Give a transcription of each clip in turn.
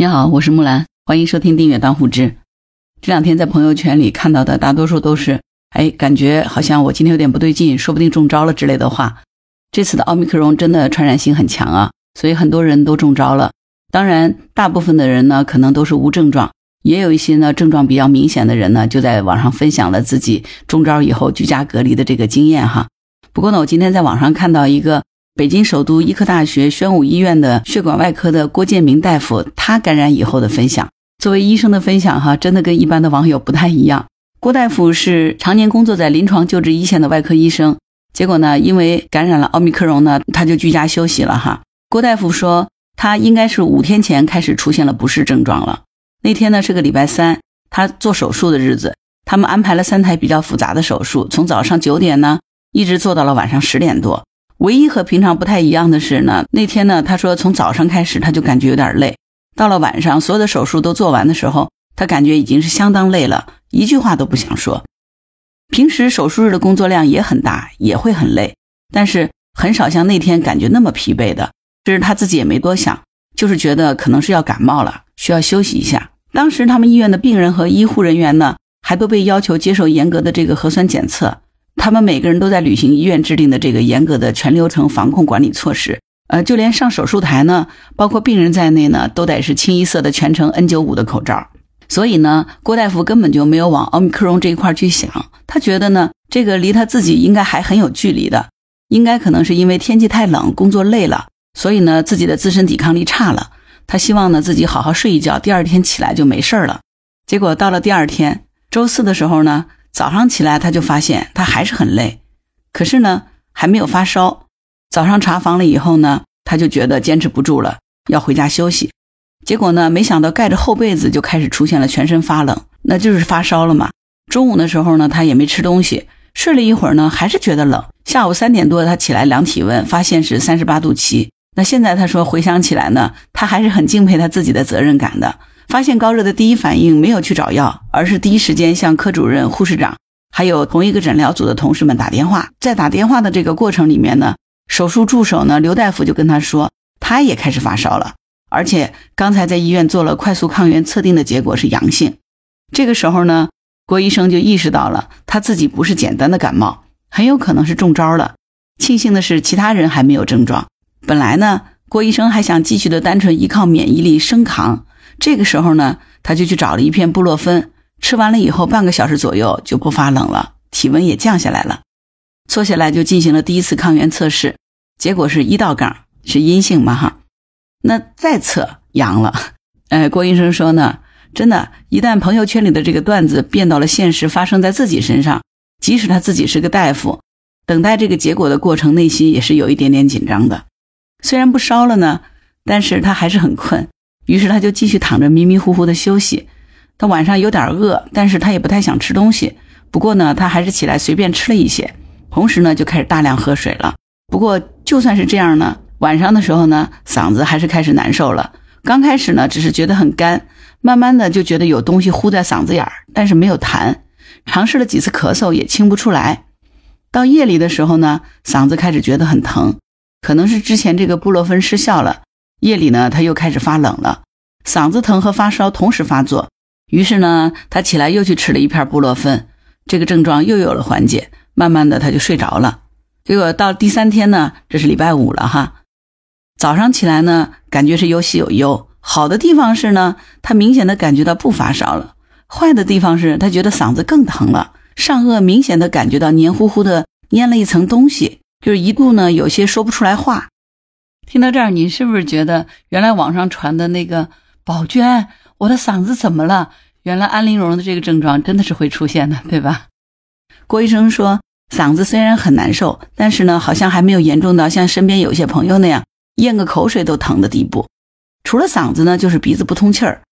你好，我是木兰，欢迎收听订阅当户知。这两天在朋友圈里看到的大多数都是，哎，感觉好像我今天有点不对劲，说不定中招了之类的话。这次的奥密克戎真的传染性很强啊，所以很多人都中招了。当然，大部分的人呢可能都是无症状，也有一些呢症状比较明显的人呢就在网上分享了自己中招以后居家隔离的这个经验哈。不过呢，我今天在网上看到一个。北京首都医科大学宣武医院的血管外科的郭建明大夫，他感染以后的分享，作为医生的分享哈，真的跟一般的网友不太一样。郭大夫是常年工作在临床救治一线的外科医生，结果呢，因为感染了奥密克戎呢，他就居家休息了哈。郭大夫说，他应该是五天前开始出现了不适症状了。那天呢是个礼拜三，他做手术的日子，他们安排了三台比较复杂的手术，从早上九点呢一直做到了晚上十点多。唯一和平常不太一样的是呢，那天呢，他说从早上开始他就感觉有点累，到了晚上所有的手术都做完的时候，他感觉已经是相当累了，一句话都不想说。平时手术日的工作量也很大，也会很累，但是很少像那天感觉那么疲惫的。这是他自己也没多想，就是觉得可能是要感冒了，需要休息一下。当时他们医院的病人和医护人员呢，还都被要求接受严格的这个核酸检测。他们每个人都在履行医院制定的这个严格的全流程防控管理措施，呃，就连上手术台呢，包括病人在内呢，都得是清一色的全程 N95 的口罩。所以呢，郭大夫根本就没有往奥密克戎这一块去想，他觉得呢，这个离他自己应该还很有距离的，应该可能是因为天气太冷，工作累了，所以呢，自己的自身抵抗力差了。他希望呢，自己好好睡一觉，第二天起来就没事儿了。结果到了第二天周四的时候呢。早上起来，他就发现他还是很累，可是呢还没有发烧。早上查房了以后呢，他就觉得坚持不住了，要回家休息。结果呢，没想到盖着厚被子就开始出现了全身发冷，那就是发烧了嘛。中午的时候呢，他也没吃东西，睡了一会儿呢，还是觉得冷。下午三点多，他起来量体温，发现是三十八度七。那现在他说回想起来呢，他还是很敬佩他自己的责任感的。发现高热的第一反应没有去找药，而是第一时间向科主任、护士长，还有同一个诊疗组的同事们打电话。在打电话的这个过程里面呢，手术助手呢刘大夫就跟他说，他也开始发烧了，而且刚才在医院做了快速抗原测定的结果是阳性。这个时候呢，郭医生就意识到了他自己不是简单的感冒，很有可能是中招了。庆幸的是，其他人还没有症状。本来呢，郭医生还想继续的单纯依靠免疫力生扛。这个时候呢，他就去找了一片布洛芬，吃完了以后，半个小时左右就不发冷了，体温也降下来了。坐下来就进行了第一次抗原测试，结果是一道杠，是阴性嘛哈。那再测阳了。哎，郭医生说呢，真的，一旦朋友圈里的这个段子变到了现实，发生在自己身上，即使他自己是个大夫，等待这个结果的过程，内心也是有一点点紧张的。虽然不烧了呢，但是他还是很困。于是他就继续躺着迷迷糊糊的休息，他晚上有点饿，但是他也不太想吃东西。不过呢，他还是起来随便吃了一些，同时呢就开始大量喝水了。不过就算是这样呢，晚上的时候呢，嗓子还是开始难受了。刚开始呢，只是觉得很干，慢慢的就觉得有东西糊在嗓子眼儿，但是没有痰。尝试了几次咳嗽也清不出来。到夜里的时候呢，嗓子开始觉得很疼，可能是之前这个布洛芬失效了。夜里呢，他又开始发冷了，嗓子疼和发烧同时发作。于是呢，他起来又去吃了一片布洛芬，这个症状又有了缓解。慢慢的，他就睡着了。结果到第三天呢，这是礼拜五了哈。早上起来呢，感觉是有喜有忧。好的地方是呢，他明显的感觉到不发烧了；坏的地方是他觉得嗓子更疼了，上颚明显的感觉到黏糊糊的粘了一层东西，就是一度呢有些说不出来话。听到这儿，你是不是觉得原来网上传的那个宝娟，我的嗓子怎么了？原来安陵容的这个症状真的是会出现的，对吧？郭医生说，嗓子虽然很难受，但是呢，好像还没有严重到像身边有些朋友那样咽个口水都疼的地步。除了嗓子呢，就是鼻子不通气儿。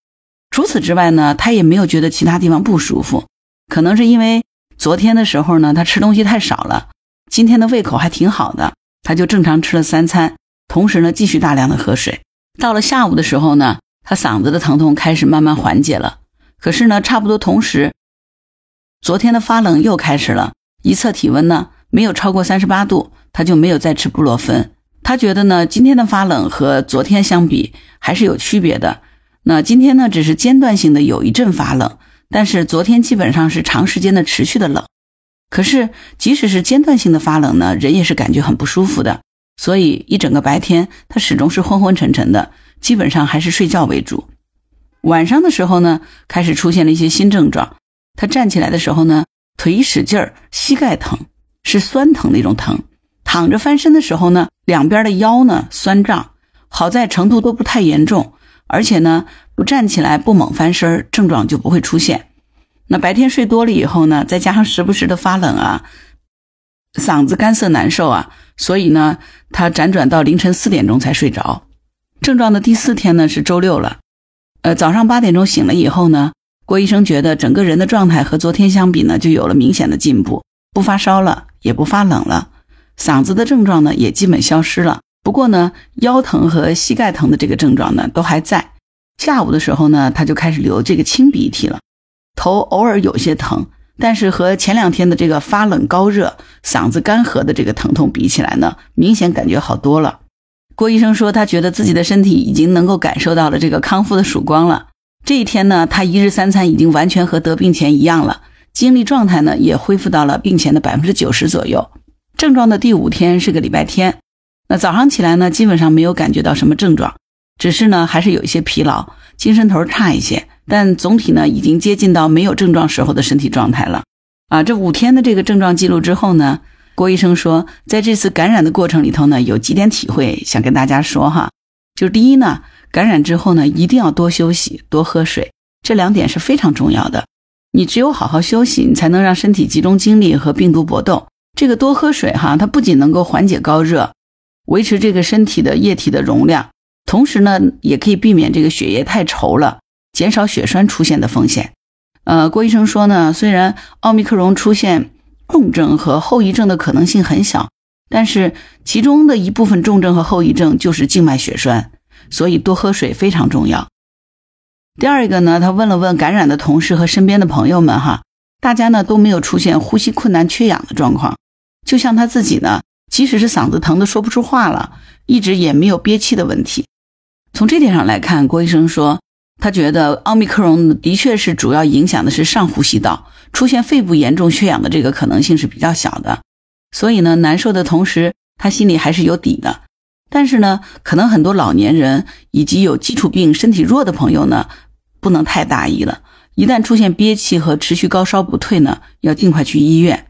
除此之外呢，他也没有觉得其他地方不舒服。可能是因为昨天的时候呢，他吃东西太少了，今天的胃口还挺好的，他就正常吃了三餐。同时呢，继续大量的喝水。到了下午的时候呢，他嗓子的疼痛开始慢慢缓解了。可是呢，差不多同时，昨天的发冷又开始了。一测体温呢，没有超过三十八度，他就没有再吃布洛芬。他觉得呢，今天的发冷和昨天相比还是有区别的。那今天呢，只是间断性的有一阵发冷，但是昨天基本上是长时间的持续的冷。可是即使是间断性的发冷呢，人也是感觉很不舒服的。所以一整个白天他始终是昏昏沉沉的，基本上还是睡觉为主。晚上的时候呢，开始出现了一些新症状。他站起来的时候呢，腿一使劲儿，膝盖疼，是酸疼的一种疼。躺着翻身的时候呢，两边的腰呢酸胀。好在程度都不太严重，而且呢，不站起来不猛翻身，症状就不会出现。那白天睡多了以后呢，再加上时不时的发冷啊，嗓子干涩难受啊，所以呢，他辗转到凌晨四点钟才睡着。症状的第四天呢是周六了，呃，早上八点钟醒了以后呢，郭医生觉得整个人的状态和昨天相比呢，就有了明显的进步，不发烧了，也不发冷了，嗓子的症状呢也基本消失了。不过呢，腰疼和膝盖疼的这个症状呢都还在。下午的时候呢，他就开始流这个清鼻涕了，头偶尔有些疼，但是和前两天的这个发冷高热、嗓子干涸的这个疼痛比起来呢，明显感觉好多了。郭医生说，他觉得自己的身体已经能够感受到了这个康复的曙光了。这一天呢，他一日三餐已经完全和得病前一样了，精力状态呢也恢复到了病前的百分之九十左右。症状的第五天是个礼拜天。那早上起来呢，基本上没有感觉到什么症状，只是呢还是有一些疲劳，精神头差一些，但总体呢已经接近到没有症状时候的身体状态了。啊，这五天的这个症状记录之后呢，郭医生说，在这次感染的过程里头呢，有几点体会想跟大家说哈，就是第一呢，感染之后呢，一定要多休息，多喝水，这两点是非常重要的。你只有好好休息，你才能让身体集中精力和病毒搏斗。这个多喝水哈，它不仅能够缓解高热。维持这个身体的液体的容量，同时呢，也可以避免这个血液太稠了，减少血栓出现的风险。呃，郭医生说呢，虽然奥密克戎出现重症和后遗症的可能性很小，但是其中的一部分重症和后遗症就是静脉血栓，所以多喝水非常重要。第二一个呢，他问了问感染的同事和身边的朋友们，哈，大家呢都没有出现呼吸困难、缺氧的状况，就像他自己呢。即使是嗓子疼的说不出话了，一直也没有憋气的问题。从这点上来看，郭医生说，他觉得奥密克戎的确是主要影响的是上呼吸道，出现肺部严重缺氧的这个可能性是比较小的。所以呢，难受的同时，他心里还是有底的。但是呢，可能很多老年人以及有基础病、身体弱的朋友呢，不能太大意了。一旦出现憋气和持续高烧不退呢，要尽快去医院。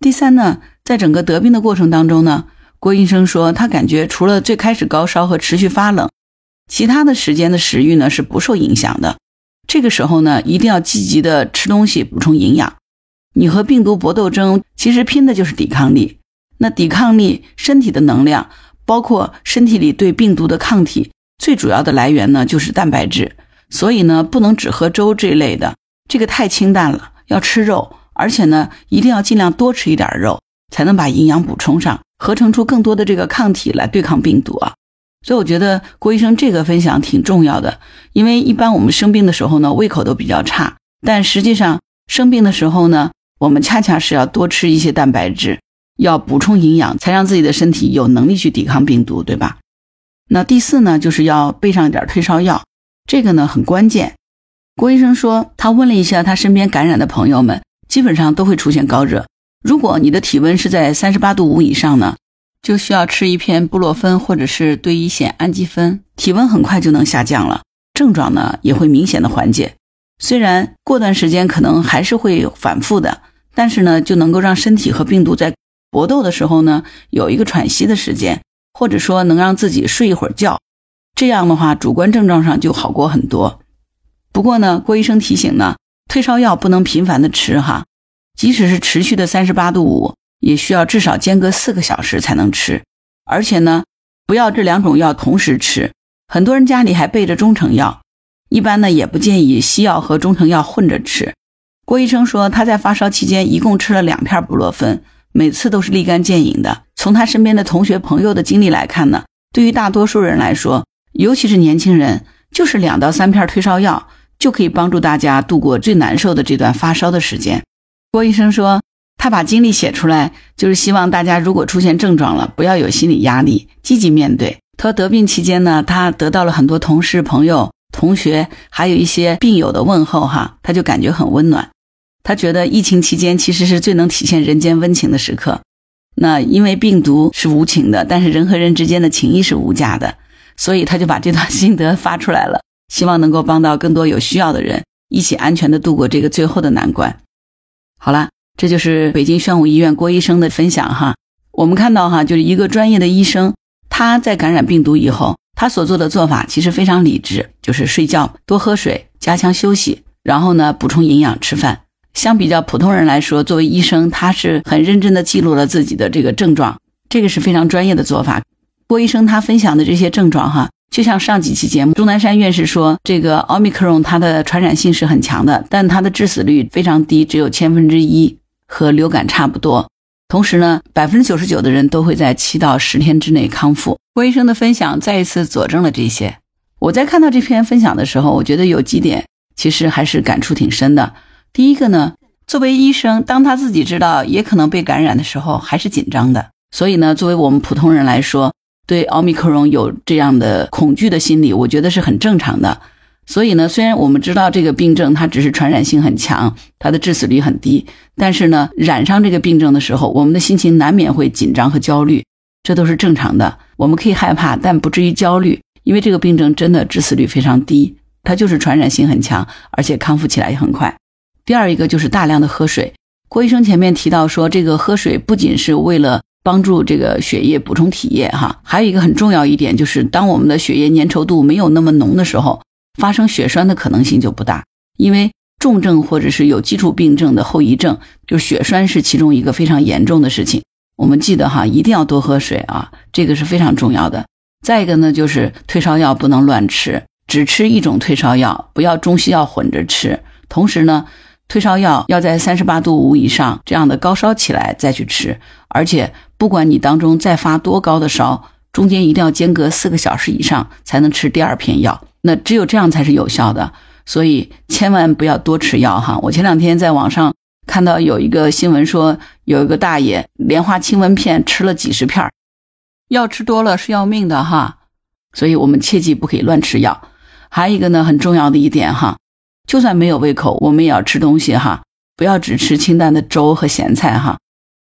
第三呢。在整个得病的过程当中呢，郭医生说，他感觉除了最开始高烧和持续发冷，其他的时间的食欲呢是不受影响的。这个时候呢，一定要积极的吃东西补充营养。你和病毒搏斗争，其实拼的就是抵抗力。那抵抗力，身体的能量，包括身体里对病毒的抗体，最主要的来源呢就是蛋白质。所以呢，不能只喝粥这类的，这个太清淡了，要吃肉，而且呢，一定要尽量多吃一点肉。才能把营养补充上，合成出更多的这个抗体来对抗病毒啊！所以我觉得郭医生这个分享挺重要的，因为一般我们生病的时候呢，胃口都比较差，但实际上生病的时候呢，我们恰恰是要多吃一些蛋白质，要补充营养，才让自己的身体有能力去抵抗病毒，对吧？那第四呢，就是要备上一点退烧药，这个呢很关键。郭医生说，他问了一下他身边感染的朋友们，基本上都会出现高热。如果你的体温是在三十八度五以上呢，就需要吃一片布洛芬或者是对乙酰氨基酚，体温很快就能下降了，症状呢也会明显的缓解。虽然过段时间可能还是会反复的，但是呢就能够让身体和病毒在搏斗的时候呢有一个喘息的时间，或者说能让自己睡一会儿觉，这样的话主观症状上就好过很多。不过呢，郭医生提醒呢，退烧药不能频繁的吃哈。即使是持续的三十八度五，也需要至少间隔四个小时才能吃，而且呢，不要这两种药同时吃。很多人家里还备着中成药，一般呢也不建议西药和中成药混着吃。郭医生说他在发烧期间一共吃了两片布洛芬，每次都是立竿见影的。从他身边的同学朋友的经历来看呢，对于大多数人来说，尤其是年轻人，就是两到三片退烧药就可以帮助大家度过最难受的这段发烧的时间。郭医生说，他把经历写出来，就是希望大家如果出现症状了，不要有心理压力，积极面对。他得病期间呢，他得到了很多同事朋友、同学，还有一些病友的问候哈，他就感觉很温暖。他觉得疫情期间其实是最能体现人间温情的时刻。那因为病毒是无情的，但是人和人之间的情谊是无价的，所以他就把这段心得发出来了，希望能够帮到更多有需要的人，一起安全的度过这个最后的难关。好了，这就是北京宣武医院郭医生的分享哈。我们看到哈，就是一个专业的医生，他在感染病毒以后，他所做的做法其实非常理智，就是睡觉、多喝水、加强休息，然后呢补充营养、吃饭。相比较普通人来说，作为医生，他是很认真的记录了自己的这个症状，这个是非常专业的做法。郭医生他分享的这些症状，哈，就像上几期节目钟南山院士说，这个奥密克戎它的传染性是很强的，但它的致死率非常低，只有千分之一，和流感差不多。同时呢，百分之九十九的人都会在七到十天之内康复。郭医生的分享再一次佐证了这些。我在看到这篇分享的时候，我觉得有几点其实还是感触挺深的。第一个呢，作为医生，当他自己知道也可能被感染的时候，还是紧张的。所以呢，作为我们普通人来说，对奥密克戎有这样的恐惧的心理，我觉得是很正常的。所以呢，虽然我们知道这个病症它只是传染性很强，它的致死率很低，但是呢，染上这个病症的时候，我们的心情难免会紧张和焦虑，这都是正常的。我们可以害怕，但不至于焦虑，因为这个病症真的致死率非常低，它就是传染性很强，而且康复起来也很快。第二一个就是大量的喝水。郭医生前面提到说，这个喝水不仅是为了帮助这个血液补充体液哈，还有一个很重要一点就是，当我们的血液粘稠度没有那么浓的时候，发生血栓的可能性就不大。因为重症或者是有基础病症的后遗症，就血栓是其中一个非常严重的事情。我们记得哈，一定要多喝水啊，这个是非常重要的。再一个呢，就是退烧药不能乱吃，只吃一种退烧药，不要中西药混着吃。同时呢。退烧药要在三十八度五以上这样的高烧起来再去吃，而且不管你当中再发多高的烧，中间一定要间隔四个小时以上才能吃第二片药，那只有这样才是有效的。所以千万不要多吃药哈。我前两天在网上看到有一个新闻说，有一个大爷莲花清瘟片吃了几十片，药吃多了是要命的哈。所以我们切记不可以乱吃药。还有一个呢，很重要的一点哈。就算没有胃口，我们也要吃东西哈，不要只吃清淡的粥和咸菜哈，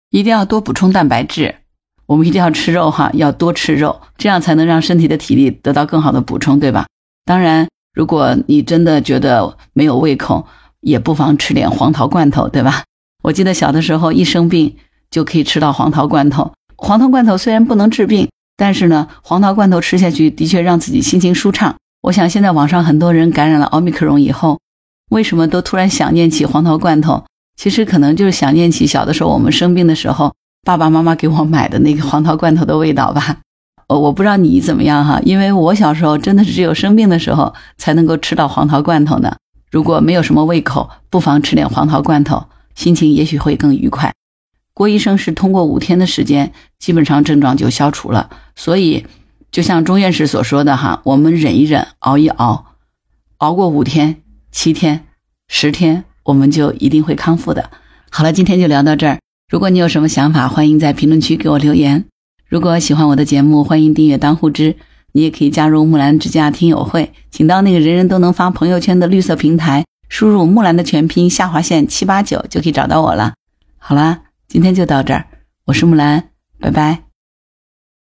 一定要多补充蛋白质。我们一定要吃肉哈，要多吃肉，这样才能让身体的体力得到更好的补充，对吧？当然，如果你真的觉得没有胃口，也不妨吃点黄桃罐头，对吧？我记得小的时候一生病就可以吃到黄桃罐头。黄桃罐头虽然不能治病，但是呢，黄桃罐头吃下去的确让自己心情舒畅。我想现在网上很多人感染了奥密克戎以后，为什么都突然想念起黄桃罐头？其实可能就是想念起小的时候我们生病的时候，爸爸妈妈给我买的那个黄桃罐头的味道吧。我我不知道你怎么样哈，因为我小时候真的是只有生病的时候才能够吃到黄桃罐头呢。如果没有什么胃口，不妨吃点黄桃罐头，心情也许会更愉快。郭医生是通过五天的时间，基本上症状就消除了，所以。就像钟院士所说的哈，我们忍一忍，熬一熬，熬过五天、七天、十天，我们就一定会康复的。好了，今天就聊到这儿。如果你有什么想法，欢迎在评论区给我留言。如果喜欢我的节目，欢迎订阅当户知。你也可以加入木兰之家听友会，请到那个人人都能发朋友圈的绿色平台，输入木兰的全拼下划线七八九就可以找到我了。好啦，今天就到这儿，我是木兰，拜拜。